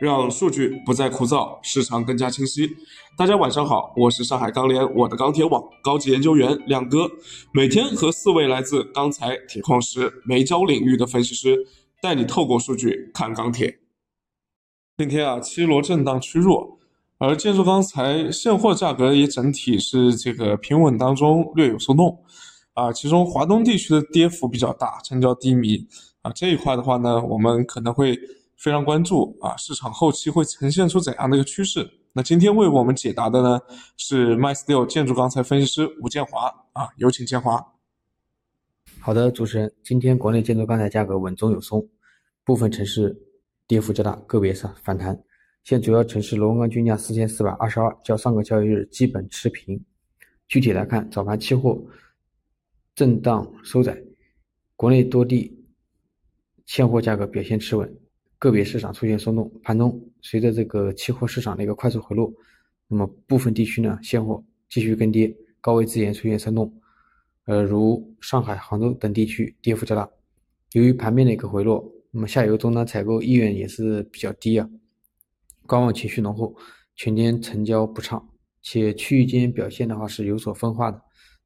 让数据不再枯燥，市场更加清晰。大家晚上好，我是上海钢联我的钢铁网高级研究员亮哥，每天和四位来自钢材、铁矿石、煤焦领域的分析师，带你透过数据看钢铁。今天啊，七罗震荡趋弱，而建筑钢材现货价格也整体是这个平稳当中略有松动啊，其中华东地区的跌幅比较大，成交低迷啊，这一块的话呢，我们可能会。非常关注啊，市场后期会呈现出怎样的一个趋势？那今天为我们解答的呢是 MySteel 建筑钢材分析师吴建华啊，有请建华。好的，主持人，今天国内建筑钢材价格稳中有松，部分城市跌幅较大，个别是反弹。现主要城市螺纹钢均价四千四百二十二，较上个交易日基本持平。具体来看，早盘期货震荡收窄，国内多地现货价格表现持稳。个别市场出现松动，盘中随着这个期货市场的一个快速回落，那么部分地区呢现货继续跟跌，高位资源出现松动，呃，如上海、杭州等地区跌幅较大。由于盘面的一个回落，那么下游终端采购意愿也是比较低啊，观望情绪浓厚，全天成交不畅，且区域间表现的话是有所分化的。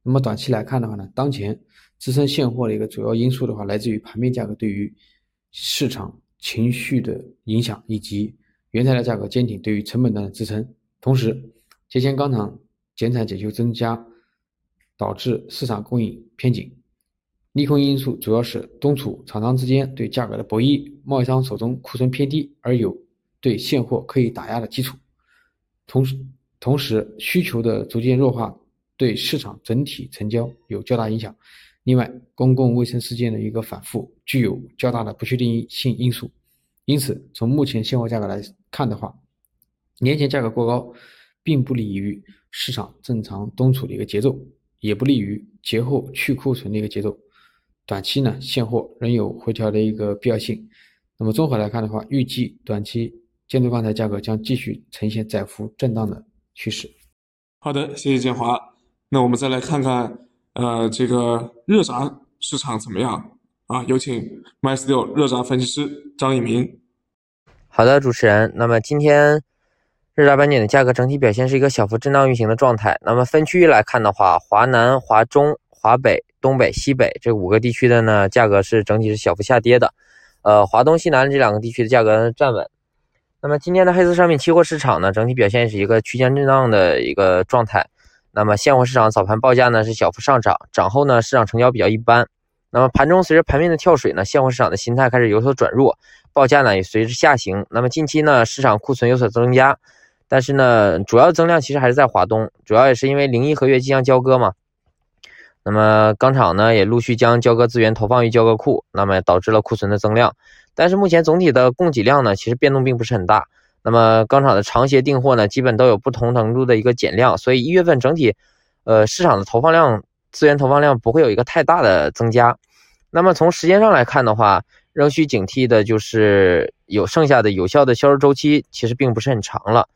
那么短期来看的话呢，当前支撑现货的一个主要因素的话，来自于盘面价格对于市场。情绪的影响以及原材料价格坚挺对于成本端的支撑，同时，节前钢厂减产检修增加，导致市场供应偏紧。利空因素主要是东储厂商之间对价格的博弈，贸易商手中库存偏低，而有对现货可以打压的基础。同时，同时需求的逐渐弱化对市场整体成交有较大影响。另外，公共卫生事件的一个反复具有较大的不确定性因素，因此从目前现货价格来看的话，年前价格过高，并不利于市场正常冬储的一个节奏，也不利于节后去库存的一个节奏。短期呢，现货仍有回调的一个必要性。那么综合来看的话，预计短期建筑钢材价格将继续呈现窄幅震荡的趋势。好的，谢谢建华。那我们再来看看。呃，这个热轧市场怎么样啊？有请 MySteel 热轧分析师张一鸣。好的，主持人。那么今天热轧板件的价格整体表现是一个小幅震荡运行的状态。那么分区域来看的话，华南、华中、华北、东北、西北这五个地区的呢，价格是整体是小幅下跌的。呃，华东、西南这两个地区的价格站稳。那么今天的黑色商品期货市场呢，整体表现是一个区间震荡的一个状态。那么现货市场早盘报价呢是小幅上涨，涨后呢市场成交比较一般。那么盘中随着盘面的跳水呢，现货市场的心态开始有所转弱，报价呢也随之下行。那么近期呢市场库存有所增加，但是呢主要增量其实还是在华东，主要也是因为零一合约即将交割嘛。那么钢厂呢也陆续将交割资源投放于交割库，那么导致了库存的增量。但是目前总体的供给量呢其实变动并不是很大。那么钢厂的长协订货呢，基本都有不同程度的一个减量，所以一月份整体，呃，市场的投放量、资源投放量不会有一个太大的增加。那么从时间上来看的话，仍需警惕的就是有剩下的有效的销售周期其实并不是很长了。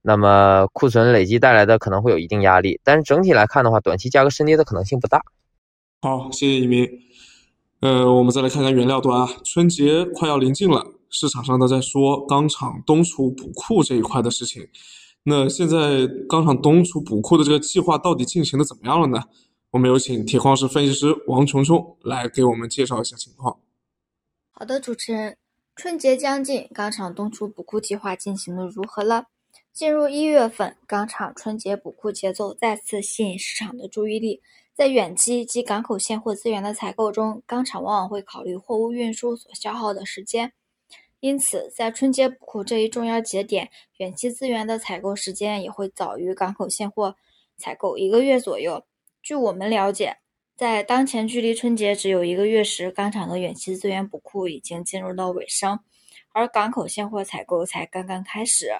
那么库存累积带来的可能会有一定压力，但是整体来看的话，短期价格深跌的可能性不大。好，谢谢一鸣。呃，我们再来看看原料端啊，春节快要临近了。市场上都在说钢厂冬储补库这一块的事情，那现在钢厂冬储补库的这个计划到底进行的怎么样了呢？我们有请铁矿石分析师王琼琼来给我们介绍一下情况。好的，主持人，春节将近，钢厂冬储补库计划进行的如何了？进入一月份，钢厂春节补库节奏再次吸引市场的注意力。在远期及港口现货资源的采购中，钢厂往往会考虑货物运输所消耗的时间。因此，在春节补库这一重要节点，远期资源的采购时间也会早于港口现货采购一个月左右。据我们了解，在当前距离春节只有一个月时，钢厂的远期资源补库已经进入到尾声，而港口现货采购才刚刚开始。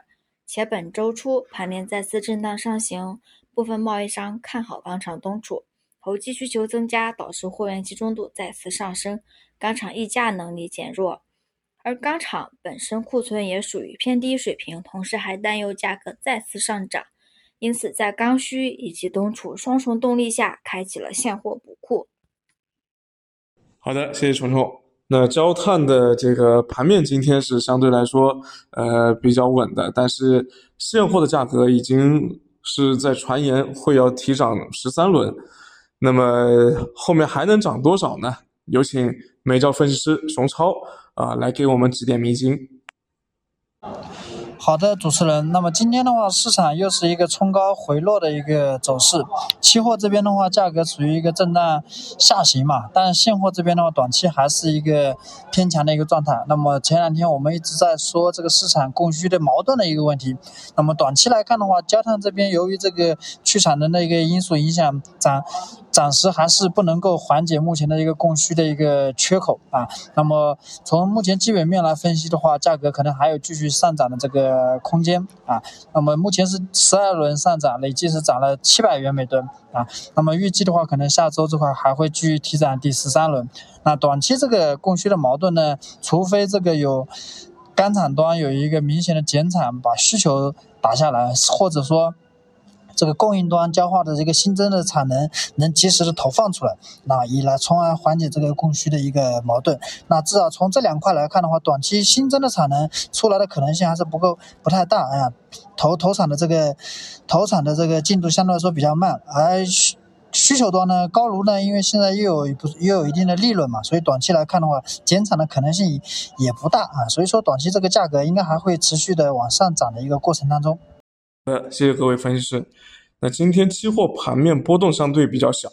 且本周初盘面再次震荡上行，部分贸易商看好钢厂冬储，投机需求增加，导致货源集中度再次上升，钢厂议价能力减弱。而钢厂本身库存也属于偏低水平，同时还担忧价格再次上涨，因此在刚需以及冬储双重动力下，开启了现货补库。好的，谢谢虫虫。那焦炭的这个盘面今天是相对来说呃比较稳的，但是现货的价格已经是在传言会要提涨十三轮，那么后面还能涨多少呢？有请美照分析师熊超啊来给我们指点迷津。好的，主持人。那么今天的话，市场又是一个冲高回落的一个走势。期货这边的话，价格处于一个震荡下行嘛，但是现货这边的话，短期还是一个偏强的一个状态。那么前两天我们一直在说这个市场供需的矛盾的一个问题。那么短期来看的话，焦炭这边由于这个去产能的一个因素影响，暂暂时还是不能够缓解目前的一个供需的一个缺口啊。那么从目前基本面来分析的话，价格可能还有继续上涨的这个。空间啊，那么目前是十二轮上涨，累计是涨了七百元每吨啊。那么预计的话，可能下周这块还会继续提涨第十三轮。那短期这个供需的矛盾呢，除非这个有钢厂端有一个明显的减产，把需求打下来，或者说。这个供应端焦化的这个新增的产能能及时的投放出来，那以来从而缓解这个供需的一个矛盾。那至少从这两块来看的话，短期新增的产能出来的可能性还是不够不太大啊。投投产的这个投产的这个进度相对来说比较慢，而需需求端呢，高炉呢，因为现在又有不又有一定的利润嘛，所以短期来看的话，减产的可能性也不大啊。所以说短期这个价格应该还会持续的往上涨的一个过程当中。呃，谢谢各位分析师。那今天期货盘面波动相对比较小，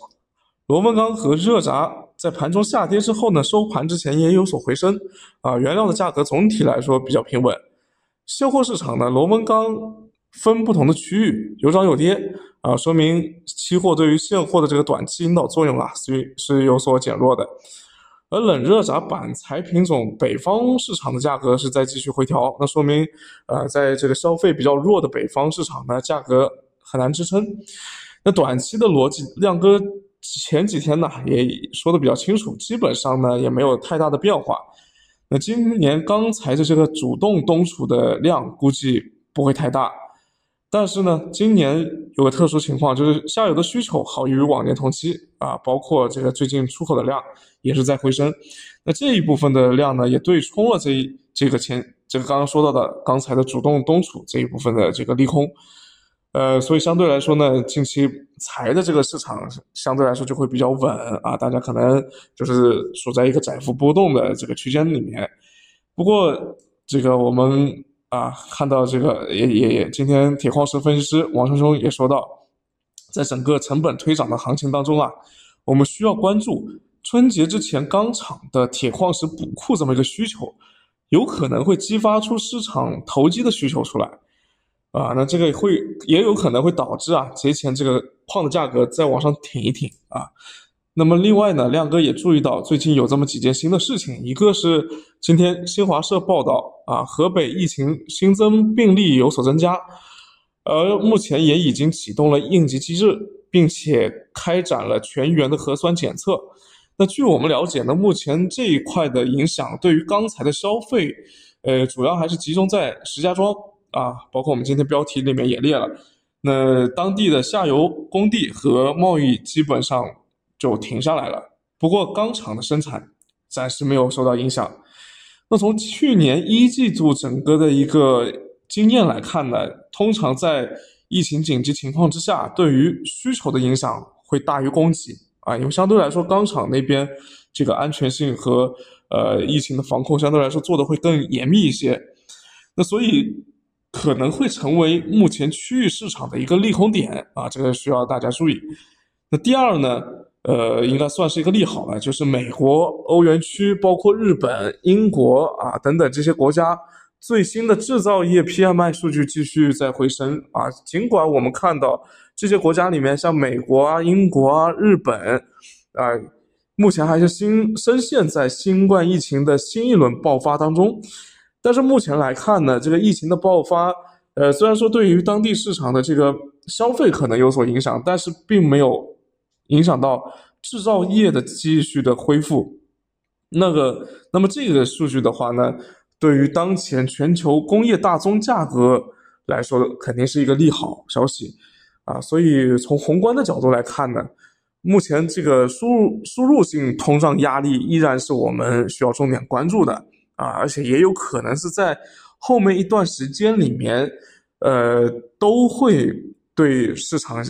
螺纹钢和热轧在盘中下跌之后呢，收盘之前也有所回升啊。原料的价格总体来说比较平稳。现货市场呢，螺纹钢分不同的区域有涨有跌啊，说明期货对于现货的这个短期引导作用啊，是是有所减弱的。而冷热轧板材品种北方市场的价格是在继续回调，那说明，呃，在这个消费比较弱的北方市场呢，价格很难支撑。那短期的逻辑，亮哥前几天呢也说的比较清楚，基本上呢也没有太大的变化。那今年钢材的这个主动冬储的量估计不会太大。但是呢，今年有个特殊情况，就是下游的需求好于往年同期啊，包括这个最近出口的量也是在回升。那这一部分的量呢，也对冲了这这个前这个刚刚说到的刚才的主动冬储这一部分的这个利空。呃，所以相对来说呢，近期材的这个市场相对来说就会比较稳啊，大家可能就是处在一个窄幅波动的这个区间里面。不过这个我们。啊，看到这个也也也，今天铁矿石分析师王兄兄也说到，在整个成本推涨的行情当中啊，我们需要关注春节之前钢厂的铁矿石补库这么一个需求，有可能会激发出市场投机的需求出来，啊，那这个会也有可能会导致啊节前这个矿的价格再往上挺一挺啊。那么另外呢，亮哥也注意到最近有这么几件新的事情，一个是今天新华社报道啊，河北疫情新增病例有所增加，而目前也已经启动了应急机制，并且开展了全员的核酸检测。那据我们了解呢，目前这一块的影响对于钢材的消费，呃，主要还是集中在石家庄啊，包括我们今天标题里面也列了，那当地的下游工地和贸易基本上。就停下来了。不过钢厂的生产暂时没有受到影响。那从去年一季度整个的一个经验来看呢，通常在疫情紧急情况之下，对于需求的影响会大于供给啊，因为相对来说钢厂那边这个安全性和呃疫情的防控相对来说做的会更严密一些。那所以可能会成为目前区域市场的一个利空点啊，这个需要大家注意。那第二呢？呃，应该算是一个利好了，就是美国、欧元区，包括日本、英国啊等等这些国家最新的制造业 PMI 数据继续在回升啊。尽管我们看到这些国家里面，像美国啊、英国啊、日本啊，目前还是新深陷在新冠疫情的新一轮爆发当中，但是目前来看呢，这个疫情的爆发，呃，虽然说对于当地市场的这个消费可能有所影响，但是并没有。影响到制造业的继续的恢复，那个，那么这个数据的话呢，对于当前全球工业大宗价格来说，肯定是一个利好消息啊。所以从宏观的角度来看呢，目前这个输入输入性通胀压力依然是我们需要重点关注的啊，而且也有可能是在后面一段时间里面，呃，都会对市场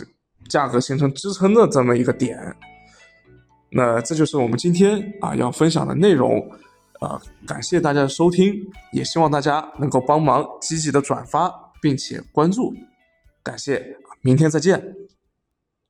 价格形成支撑的这么一个点。那这就是我们今天啊要分享的内容，啊，感谢大家的收听，也希望大家能够帮忙积极的转发并且关注，感谢，明天再见。